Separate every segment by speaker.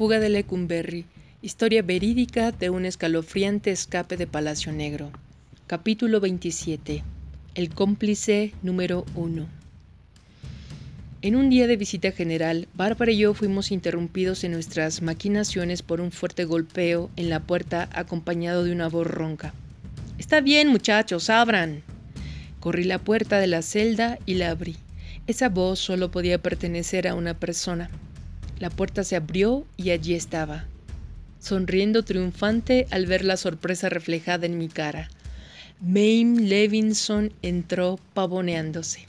Speaker 1: fuga de Lecumberri, historia verídica de un escalofriante escape de Palacio Negro. Capítulo 27. El cómplice número 1. En un día de visita general, Bárbara y yo fuimos interrumpidos en nuestras maquinaciones por un fuerte golpeo en la puerta acompañado de una voz ronca. Está bien, muchachos, abran. Corrí la puerta de la celda y la abrí. Esa voz solo podía pertenecer a una persona. La puerta se abrió y allí estaba, sonriendo triunfante al ver la sorpresa reflejada en mi cara. Mame Levinson entró pavoneándose.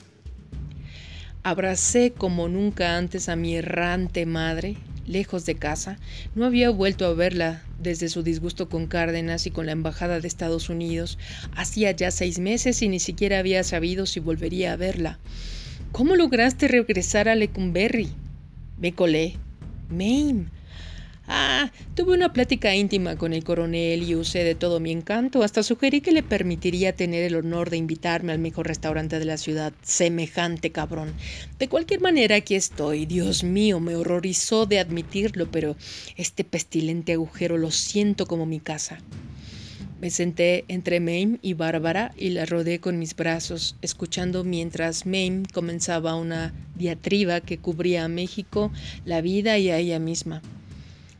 Speaker 1: Abracé como nunca antes a mi errante madre, lejos de casa. No había vuelto a verla desde su disgusto con Cárdenas y con la Embajada de Estados Unidos. Hacía ya seis meses y ni siquiera había sabido si volvería a verla. ¿Cómo lograste regresar a Lecumberri? Me colé. Mame. Ah, tuve una plática íntima con el coronel y usé de todo mi encanto. Hasta sugerí que le permitiría tener el honor de invitarme al mejor restaurante de la ciudad. Semejante cabrón. De cualquier manera, aquí estoy. Dios mío, me horrorizó de admitirlo, pero este pestilente agujero lo siento como mi casa. Me senté entre Mame y Bárbara y la rodeé con mis brazos, escuchando mientras Mame comenzaba una diatriba que cubría a México, la vida y a ella misma.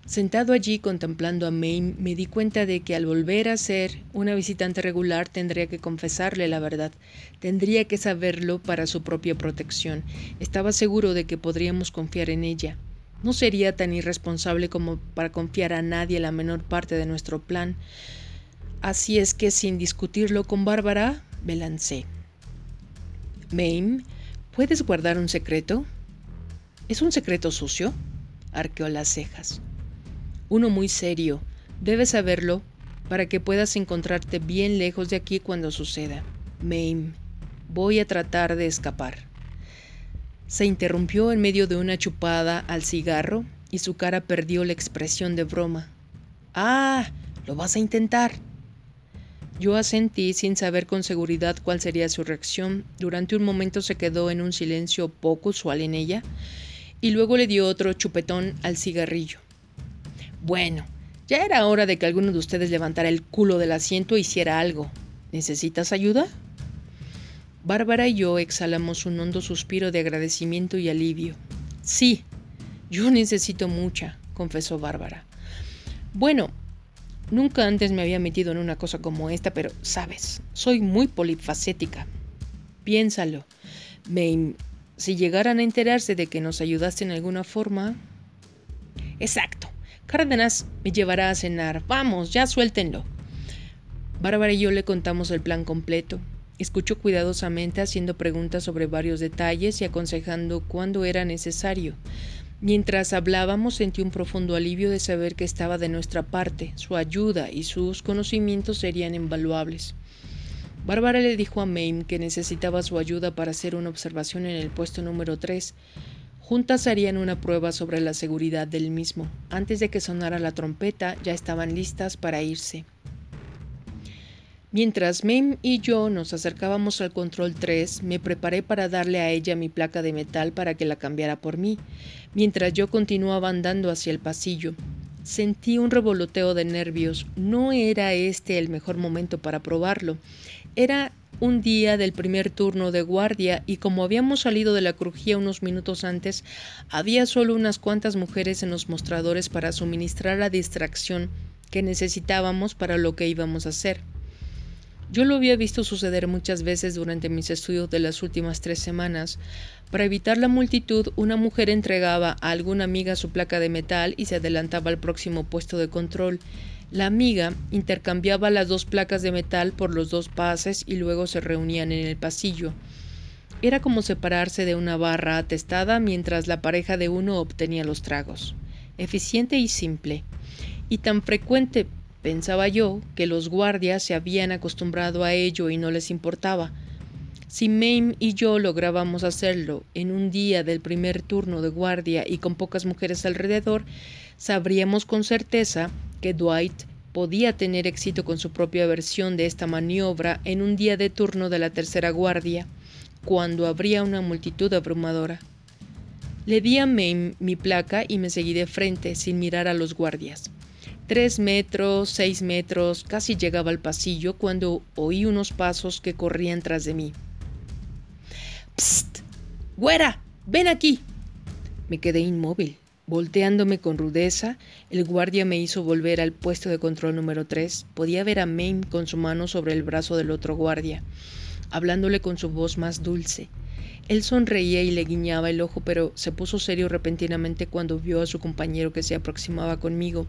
Speaker 1: Sentado allí contemplando a Mame, me di cuenta de que al volver a ser una visitante regular tendría que confesarle la verdad, tendría que saberlo para su propia protección. Estaba seguro de que podríamos confiar en ella. No sería tan irresponsable como para confiar a nadie la menor parte de nuestro plan. Así es que sin discutirlo con Bárbara, me lancé. Mame, ¿puedes guardar un secreto? ¿Es un secreto sucio? Arqueó las cejas. Uno muy serio. Debes saberlo para que puedas encontrarte bien lejos de aquí cuando suceda. Mame, voy a tratar de escapar. Se interrumpió en medio de una chupada al cigarro y su cara perdió la expresión de broma. Ah, lo vas a intentar. Yo asentí sin saber con seguridad cuál sería su reacción. Durante un momento se quedó en un silencio poco usual en ella y luego le dio otro chupetón al cigarrillo. Bueno, ya era hora de que alguno de ustedes levantara el culo del asiento e hiciera algo. ¿Necesitas ayuda? Bárbara y yo exhalamos un hondo suspiro de agradecimiento y alivio. Sí, yo necesito mucha, confesó Bárbara. Bueno, Nunca antes me había metido en una cosa como esta, pero, sabes, soy muy polifacética. Piénsalo. Me, si llegaran a enterarse de que nos ayudaste en alguna forma... Exacto. Cárdenas me llevará a cenar. Vamos, ya suéltenlo. Bárbara y yo le contamos el plan completo. Escuchó cuidadosamente haciendo preguntas sobre varios detalles y aconsejando cuándo era necesario. Mientras hablábamos sentí un profundo alivio de saber que estaba de nuestra parte, su ayuda y sus conocimientos serían invaluables. Bárbara le dijo a Mame que necesitaba su ayuda para hacer una observación en el puesto número 3. Juntas harían una prueba sobre la seguridad del mismo. Antes de que sonara la trompeta ya estaban listas para irse. Mientras Mem y yo nos acercábamos al control 3, me preparé para darle a ella mi placa de metal para que la cambiara por mí. Mientras yo continuaba andando hacia el pasillo, sentí un revoloteo de nervios. No era este el mejor momento para probarlo. Era un día del primer turno de guardia y como habíamos salido de la crujía unos minutos antes, había solo unas cuantas mujeres en los mostradores para suministrar la distracción que necesitábamos para lo que íbamos a hacer. Yo lo había visto suceder muchas veces durante mis estudios de las últimas tres semanas. Para evitar la multitud, una mujer entregaba a alguna amiga su placa de metal y se adelantaba al próximo puesto de control. La amiga intercambiaba las dos placas de metal por los dos pases y luego se reunían en el pasillo. Era como separarse de una barra atestada mientras la pareja de uno obtenía los tragos. Eficiente y simple. Y tan frecuente Pensaba yo que los guardias se habían acostumbrado a ello y no les importaba. Si Mame y yo lográbamos hacerlo en un día del primer turno de guardia y con pocas mujeres alrededor, sabríamos con certeza que Dwight podía tener éxito con su propia versión de esta maniobra en un día de turno de la tercera guardia, cuando habría una multitud abrumadora. Le di a Mame mi placa y me seguí de frente, sin mirar a los guardias. Tres metros, seis metros, casi llegaba al pasillo cuando oí unos pasos que corrían tras de mí. ¡Psst! ¡Güera! ¡Ven aquí! Me quedé inmóvil. Volteándome con rudeza, el guardia me hizo volver al puesto de control número 3. Podía ver a Mame con su mano sobre el brazo del otro guardia, hablándole con su voz más dulce. Él sonreía y le guiñaba el ojo, pero se puso serio repentinamente cuando vio a su compañero que se aproximaba conmigo.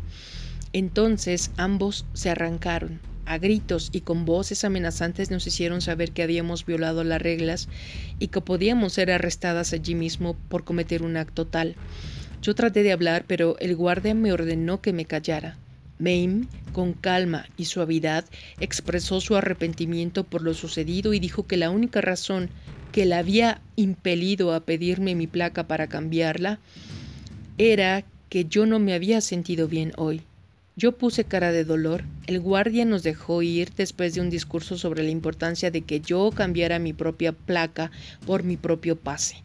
Speaker 1: Entonces ambos se arrancaron. A gritos y con voces amenazantes nos hicieron saber que habíamos violado las reglas y que podíamos ser arrestadas allí mismo por cometer un acto tal. Yo traté de hablar, pero el guardia me ordenó que me callara. Mame, con calma y suavidad, expresó su arrepentimiento por lo sucedido y dijo que la única razón que la había impelido a pedirme mi placa para cambiarla era que yo no me había sentido bien hoy. Yo puse cara de dolor. El guardia nos dejó ir después de un discurso sobre la importancia de que yo cambiara mi propia placa por mi propio pase.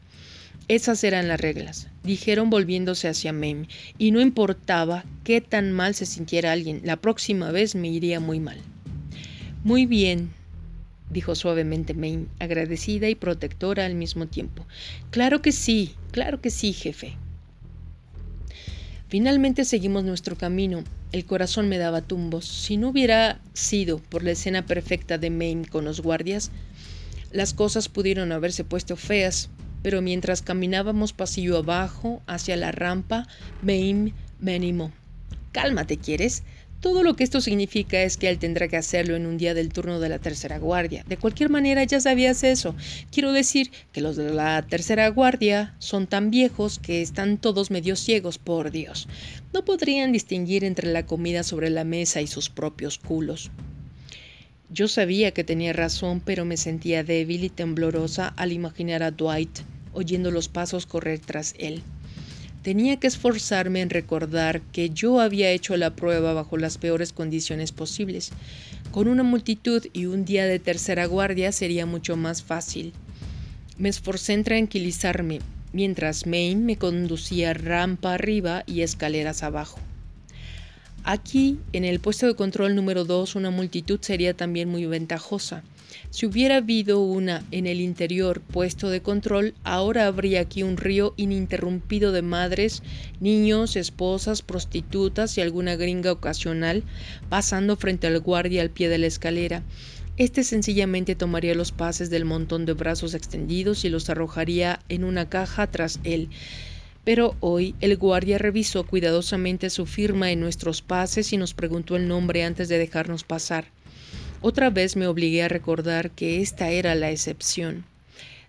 Speaker 1: Esas eran las reglas, dijeron volviéndose hacia Mem, y no importaba qué tan mal se sintiera alguien, la próxima vez me iría muy mal. Muy bien, dijo suavemente Mame, agradecida y protectora al mismo tiempo. Claro que sí, claro que sí, jefe. Finalmente seguimos nuestro camino. El corazón me daba tumbos. Si no hubiera sido por la escena perfecta de Mame con los guardias, las cosas pudieron haberse puesto feas, pero mientras caminábamos pasillo abajo hacia la rampa, Mame me animó. Cálmate, ¿quieres? Todo lo que esto significa es que él tendrá que hacerlo en un día del turno de la tercera guardia. De cualquier manera, ya sabías eso. Quiero decir que los de la tercera guardia son tan viejos que están todos medio ciegos, por Dios. No podrían distinguir entre la comida sobre la mesa y sus propios culos. Yo sabía que tenía razón, pero me sentía débil y temblorosa al imaginar a Dwight oyendo los pasos correr tras él. Tenía que esforzarme en recordar que yo había hecho la prueba bajo las peores condiciones posibles. Con una multitud y un día de tercera guardia sería mucho más fácil. Me esforcé en tranquilizarme, mientras Maine me conducía rampa arriba y escaleras abajo. Aquí, en el puesto de control número 2, una multitud sería también muy ventajosa. Si hubiera habido una en el interior puesto de control, ahora habría aquí un río ininterrumpido de madres, niños, esposas, prostitutas y alguna gringa ocasional pasando frente al guardia al pie de la escalera. Este sencillamente tomaría los pases del montón de brazos extendidos y los arrojaría en una caja tras él. Pero hoy el guardia revisó cuidadosamente su firma en nuestros pases y nos preguntó el nombre antes de dejarnos pasar. Otra vez me obligué a recordar que esta era la excepción.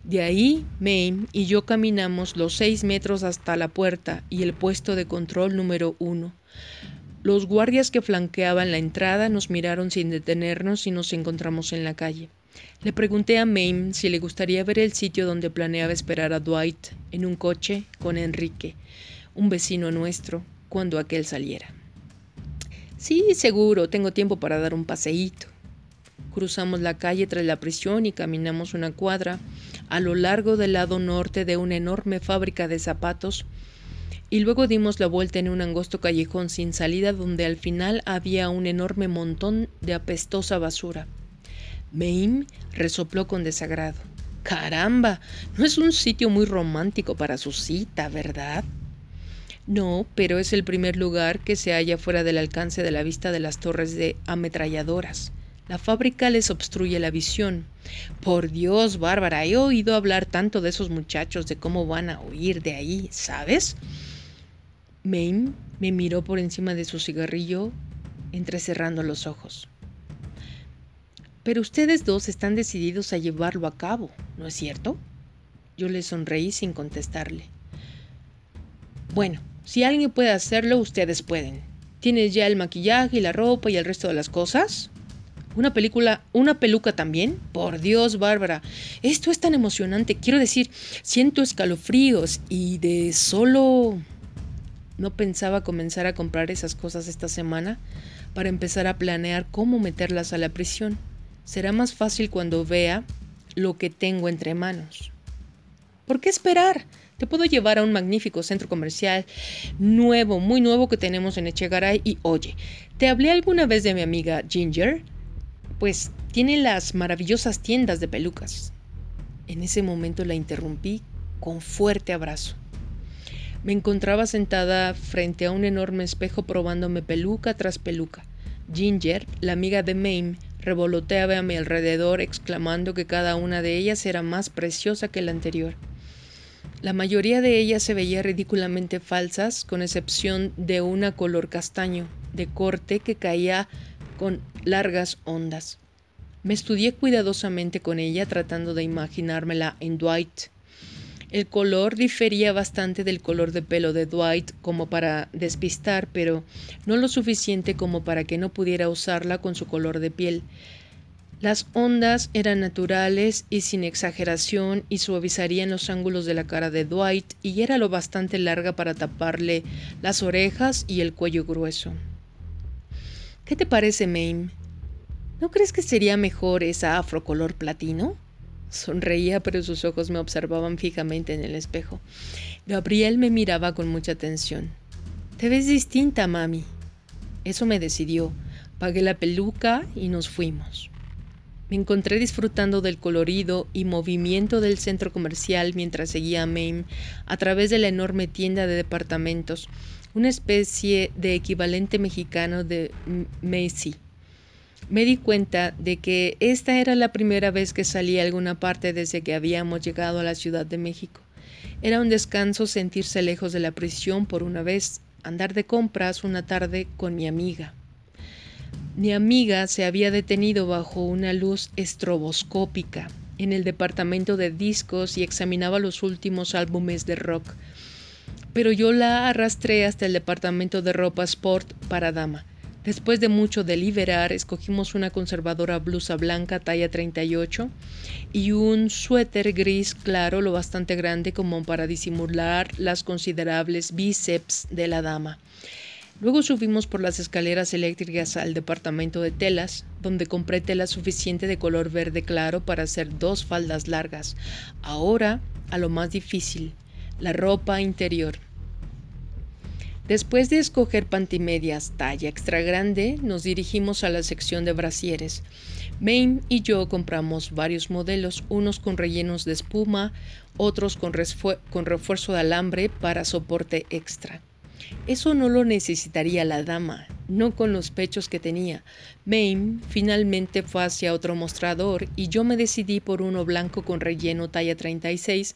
Speaker 1: De ahí, Mame y yo caminamos los seis metros hasta la puerta y el puesto de control número uno. Los guardias que flanqueaban la entrada nos miraron sin detenernos y nos encontramos en la calle. Le pregunté a Mame si le gustaría ver el sitio donde planeaba esperar a Dwight en un coche con Enrique, un vecino nuestro, cuando aquel saliera. Sí, seguro, tengo tiempo para dar un paseíto. Cruzamos la calle tras la prisión y caminamos una cuadra a lo largo del lado norte de una enorme fábrica de zapatos y luego dimos la vuelta en un angosto callejón sin salida donde al final había un enorme montón de apestosa basura. Mame resopló con desagrado. Caramba, no es un sitio muy romántico para su cita, ¿verdad? No, pero es el primer lugar que se halla fuera del alcance de la vista de las torres de ametralladoras. La fábrica les obstruye la visión. Por Dios, Bárbara, he oído hablar tanto de esos muchachos, de cómo van a huir de ahí, ¿sabes? Mame me miró por encima de su cigarrillo, entrecerrando los ojos. Pero ustedes dos están decididos a llevarlo a cabo, ¿no es cierto? Yo le sonreí sin contestarle. Bueno, si alguien puede hacerlo, ustedes pueden. ¿Tienes ya el maquillaje y la ropa y el resto de las cosas? Una película, una peluca también. Por Dios, Bárbara, esto es tan emocionante. Quiero decir, siento escalofríos y de solo... No pensaba comenzar a comprar esas cosas esta semana para empezar a planear cómo meterlas a la prisión. Será más fácil cuando vea lo que tengo entre manos. ¿Por qué esperar? Te puedo llevar a un magnífico centro comercial nuevo, muy nuevo que tenemos en Echegaray y oye, ¿te hablé alguna vez de mi amiga Ginger? Pues tiene las maravillosas tiendas de pelucas. En ese momento la interrumpí con fuerte abrazo. Me encontraba sentada frente a un enorme espejo probándome peluca tras peluca. Ginger, la amiga de Mame, revoloteaba a mi alrededor exclamando que cada una de ellas era más preciosa que la anterior. La mayoría de ellas se veía ridículamente falsas, con excepción de una color castaño, de corte que caía con largas ondas. Me estudié cuidadosamente con ella tratando de imaginármela en Dwight. El color difería bastante del color de pelo de Dwight como para despistar, pero no lo suficiente como para que no pudiera usarla con su color de piel. Las ondas eran naturales y sin exageración y suavizarían los ángulos de la cara de Dwight y era lo bastante larga para taparle las orejas y el cuello grueso. ¿Qué te parece, Mame? ¿No crees que sería mejor esa afro color platino? Sonreía, pero sus ojos me observaban fijamente en el espejo. Gabriel me miraba con mucha atención. Te ves distinta, mami. Eso me decidió. Pagué la peluca y nos fuimos. Me encontré disfrutando del colorido y movimiento del centro comercial mientras seguía a Mame a través de la enorme tienda de departamentos, una especie de equivalente mexicano de Macy. Me di cuenta de que esta era la primera vez que salía a alguna parte desde que habíamos llegado a la Ciudad de México. Era un descanso sentirse lejos de la prisión por una vez, andar de compras una tarde con mi amiga. Mi amiga se había detenido bajo una luz estroboscópica en el departamento de discos y examinaba los últimos álbumes de rock. Pero yo la arrastré hasta el departamento de ropa sport para dama. Después de mucho deliberar, escogimos una conservadora blusa blanca talla 38 y un suéter gris claro lo bastante grande como para disimular las considerables bíceps de la dama. Luego subimos por las escaleras eléctricas al departamento de telas, donde compré tela suficiente de color verde claro para hacer dos faldas largas. Ahora, a lo más difícil, la ropa interior. Después de escoger pantimedias talla extra grande, nos dirigimos a la sección de brasieres. Mame y yo compramos varios modelos, unos con rellenos de espuma, otros con, refuerzo de alambre para soporte extra. Eso no lo necesitaría la dama, no con los pechos que tenía. Mame finalmente fue hacia otro mostrador y yo me decidí por uno blanco con relleno talla 36,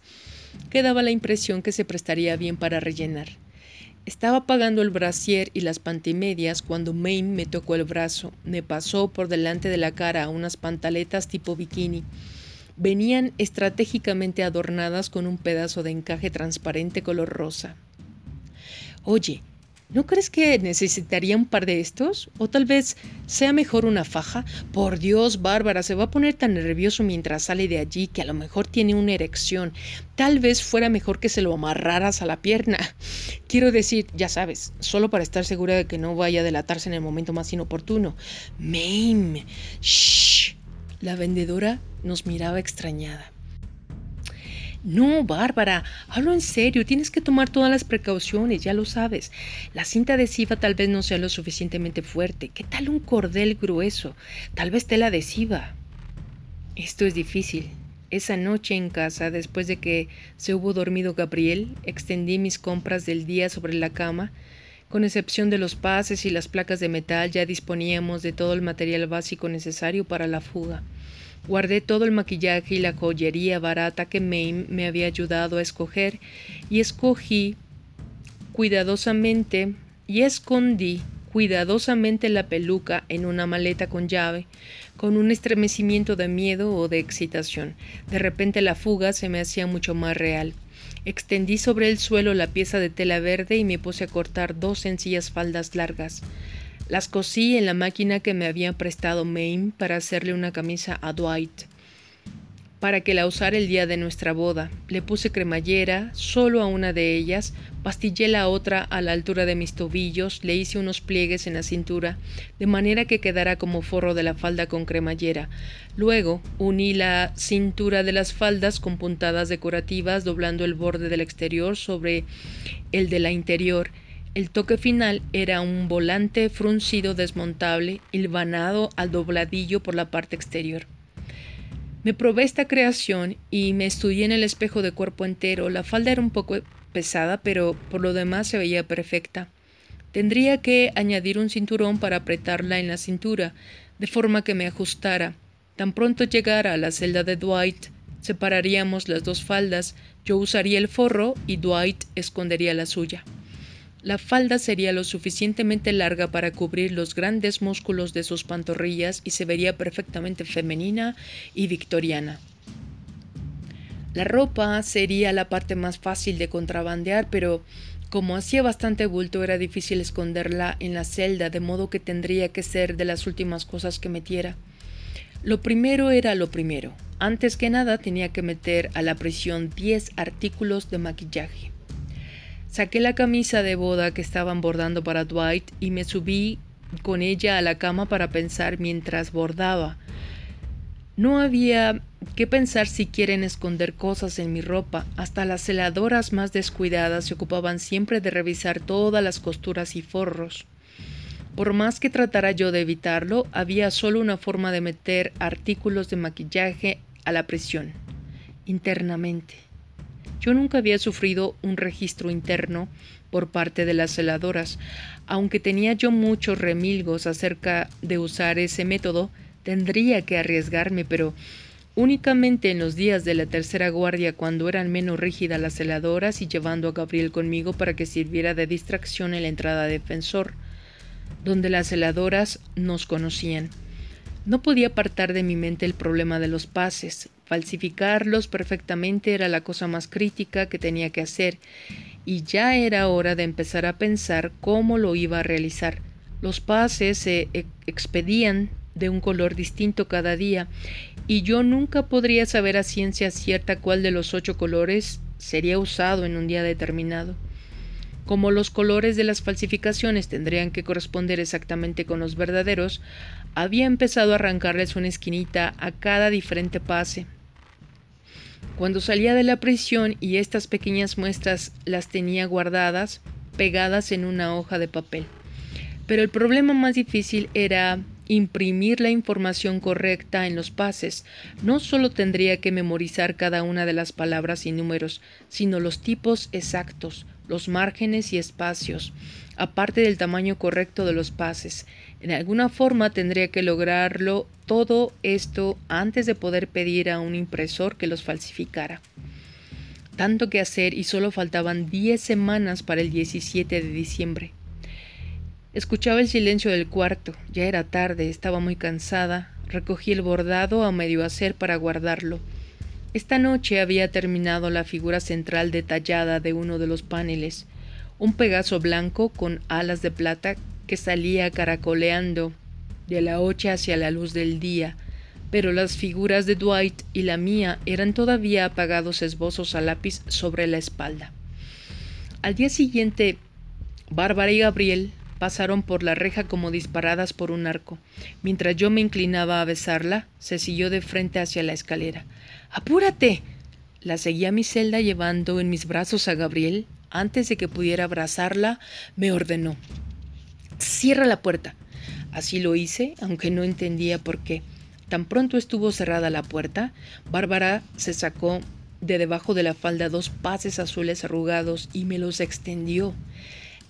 Speaker 1: que daba la impresión que se prestaría bien para rellenar. Estaba pagando el brasier y las pantimedias cuando Mame me tocó el brazo, me pasó por delante de la cara unas pantaletas tipo bikini. Venían estratégicamente adornadas con un pedazo de encaje transparente color rosa. Oye, ¿no crees que necesitaría un par de estos? ¿O tal vez sea mejor una faja? Por Dios, Bárbara, se va a poner tan nervioso mientras sale de allí que a lo mejor tiene una erección. Tal vez fuera mejor que se lo amarraras a la pierna. Quiero decir, ya sabes, solo para estar segura de que no vaya a delatarse en el momento más inoportuno. Mame. Shh. La vendedora nos miraba extrañada. No, Bárbara, hablo en serio, tienes que tomar todas las precauciones, ya lo sabes. La cinta adhesiva tal vez no sea lo suficientemente fuerte. ¿Qué tal un cordel grueso? Tal vez tela adhesiva. Esto es difícil. Esa noche en casa, después de que se hubo dormido Gabriel, extendí mis compras del día sobre la cama. Con excepción de los pases y las placas de metal, ya disponíamos de todo el material básico necesario para la fuga. Guardé todo el maquillaje y la joyería barata que Mame me había ayudado a escoger y escogí cuidadosamente y escondí cuidadosamente la peluca en una maleta con llave, con un estremecimiento de miedo o de excitación. De repente la fuga se me hacía mucho más real. Extendí sobre el suelo la pieza de tela verde y me puse a cortar dos sencillas faldas largas. Las cosí en la máquina que me había prestado Mame para hacerle una camisa a Dwight. para que la usara el día de nuestra boda. Le puse cremallera solo a una de ellas, pastillé la otra a la altura de mis tobillos, le hice unos pliegues en la cintura, de manera que quedara como forro de la falda con cremallera. Luego uní la cintura de las faldas con puntadas decorativas, doblando el borde del exterior sobre el de la interior. El toque final era un volante fruncido desmontable, hilvanado al dobladillo por la parte exterior. Me probé esta creación y me estudié en el espejo de cuerpo entero. La falda era un poco pesada, pero por lo demás se veía perfecta. Tendría que añadir un cinturón para apretarla en la cintura, de forma que me ajustara. Tan pronto llegara a la celda de Dwight, separaríamos las dos faldas, yo usaría el forro y Dwight escondería la suya. La falda sería lo suficientemente larga para cubrir los grandes músculos de sus pantorrillas y se vería perfectamente femenina y victoriana. La ropa sería la parte más fácil de contrabandear, pero como hacía bastante bulto era difícil esconderla en la celda, de modo que tendría que ser de las últimas cosas que metiera. Lo primero era lo primero. Antes que nada tenía que meter a la prisión 10 artículos de maquillaje. Saqué la camisa de boda que estaban bordando para Dwight y me subí con ella a la cama para pensar mientras bordaba. No había que pensar si quieren esconder cosas en mi ropa. Hasta las celadoras más descuidadas se ocupaban siempre de revisar todas las costuras y forros. Por más que tratara yo de evitarlo, había solo una forma de meter artículos de maquillaje a la prisión, internamente. Yo nunca había sufrido un registro interno por parte de las celadoras. Aunque tenía yo muchos remilgos acerca de usar ese método, tendría que arriesgarme, pero únicamente en los días de la tercera guardia, cuando eran menos rígidas las celadoras y llevando a Gabriel conmigo para que sirviera de distracción en la entrada defensor, donde las celadoras nos conocían. No podía apartar de mi mente el problema de los pases. Falsificarlos perfectamente era la cosa más crítica que tenía que hacer, y ya era hora de empezar a pensar cómo lo iba a realizar. Los pases se e-, expedían de un color distinto cada día, y yo nunca podría saber a ciencia cierta cuál de los ocho colores sería usado en un día determinado. Como los colores de las falsificaciones tendrían que corresponder exactamente con los verdaderos, había empezado a arrancarles una esquinita a cada diferente pase. Cuando salía de la prisión y estas pequeñas muestras las tenía guardadas, pegadas en una hoja de papel. Pero el problema más difícil era imprimir la información correcta en los pases. No solo tendría que memorizar cada una de las palabras y números, sino los tipos exactos, los márgenes y espacios, aparte del tamaño correcto de los pases. En alguna forma tendría que lograrlo todo esto antes de poder pedir a un impresor que los falsificara. Tanto que hacer y solo faltaban diez semanas para el 17 de diciembre. Escuchaba el silencio del cuarto, ya era tarde, estaba muy cansada, recogí el bordado a medio hacer para guardarlo. Esta noche había terminado la figura central detallada de uno de los paneles, un pegaso blanco con alas de plata que salía caracoleando de la hocha hacia la luz del día, pero las figuras de Dwight y la mía eran todavía apagados esbozos a lápiz sobre la espalda. Al día siguiente, Bárbara y Gabriel pasaron por la reja como disparadas por un arco. Mientras yo me inclinaba a besarla, se siguió de frente hacia la escalera. ¡Apúrate! La seguí a mi celda llevando en mis brazos a Gabriel. Antes de que pudiera abrazarla, me ordenó. Cierra la puerta. Así lo hice, aunque no entendía por qué. Tan pronto estuvo cerrada la puerta, Bárbara se sacó de debajo de la falda dos pases azules arrugados y me los extendió.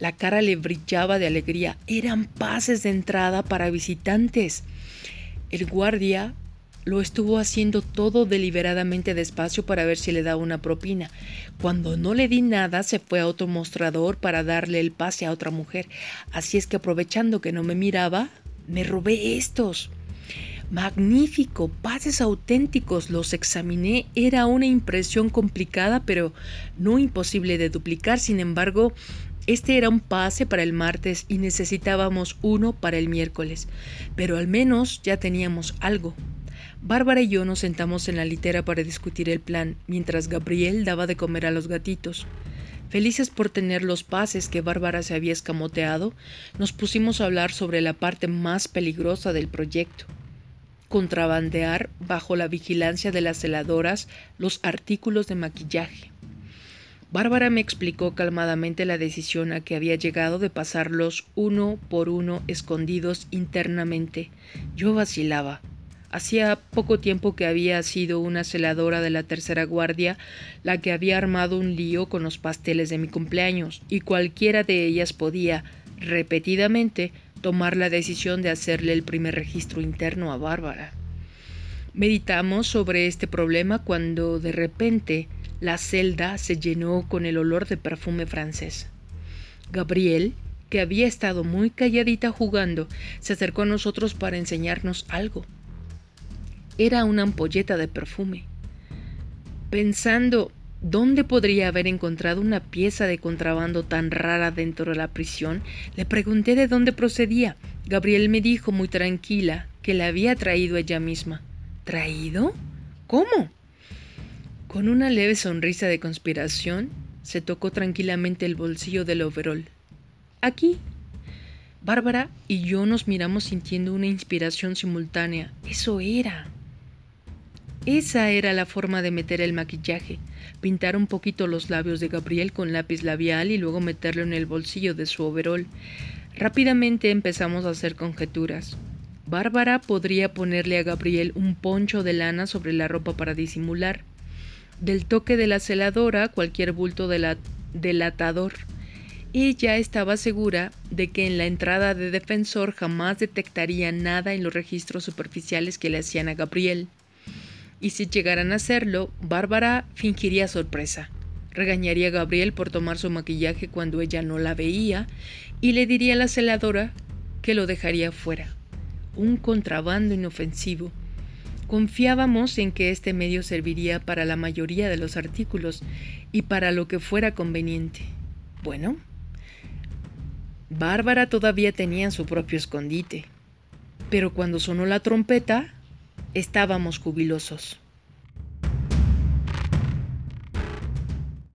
Speaker 1: La cara le brillaba de alegría. Eran pases de entrada para visitantes. El guardia lo estuvo haciendo todo deliberadamente despacio para ver si le daba una propina. Cuando no le di nada, se fue a otro mostrador para darle el pase a otra mujer. Así es que aprovechando que no me miraba, me robé estos. Magnífico, pases auténticos, los examiné. Era una impresión complicada, pero no imposible de duplicar. Sin embargo, este era un pase para el martes y necesitábamos uno para el miércoles, pero al menos ya teníamos algo. Bárbara y yo nos sentamos en la litera para discutir el plan, mientras Gabriel daba de comer a los gatitos. Felices por tener los pases que Bárbara se había escamoteado, nos pusimos a hablar sobre la parte más peligrosa del proyecto. Contrabandear bajo la vigilancia de las celadoras los artículos de maquillaje. Bárbara me explicó calmadamente la decisión a que había llegado de pasarlos uno por uno escondidos internamente. Yo vacilaba. Hacía poco tiempo que había sido una celadora de la tercera guardia la que había armado un lío con los pasteles de mi cumpleaños, y cualquiera de ellas podía, repetidamente, tomar la decisión de hacerle el primer registro interno a Bárbara. Meditamos sobre este problema cuando de repente la celda se llenó con el olor de perfume francés. Gabriel, que había estado muy calladita jugando, se acercó a nosotros para enseñarnos algo. Era una ampolleta de perfume. Pensando dónde podría haber encontrado una pieza de contrabando tan rara dentro de la prisión, le pregunté de dónde procedía. Gabriel me dijo muy tranquila que la había traído ella misma. ¿Traído? ¿Cómo? Con una leve sonrisa de conspiración, se tocó tranquilamente el bolsillo del overol. Aquí. Bárbara y yo nos miramos sintiendo una inspiración simultánea. Eso era. Esa era la forma de meter el maquillaje, pintar un poquito los labios de Gabriel con lápiz labial y luego meterlo en el bolsillo de su overol. Rápidamente empezamos a hacer conjeturas. Bárbara podría ponerle a Gabriel un poncho de lana sobre la ropa para disimular. Del toque de la celadora, cualquier bulto de la delatador. Ella estaba segura de que en la entrada de defensor jamás detectaría nada en los registros superficiales que le hacían a Gabriel y si llegaran a hacerlo, Bárbara fingiría sorpresa. Regañaría a Gabriel por tomar su maquillaje cuando ella no la veía y le diría a la celadora que lo dejaría fuera. Un contrabando inofensivo. Confiábamos en que este medio serviría para la mayoría de los artículos y para lo que fuera conveniente. Bueno, Bárbara todavía tenía su propio escondite. Pero cuando sonó la trompeta, Estábamos jubilosos.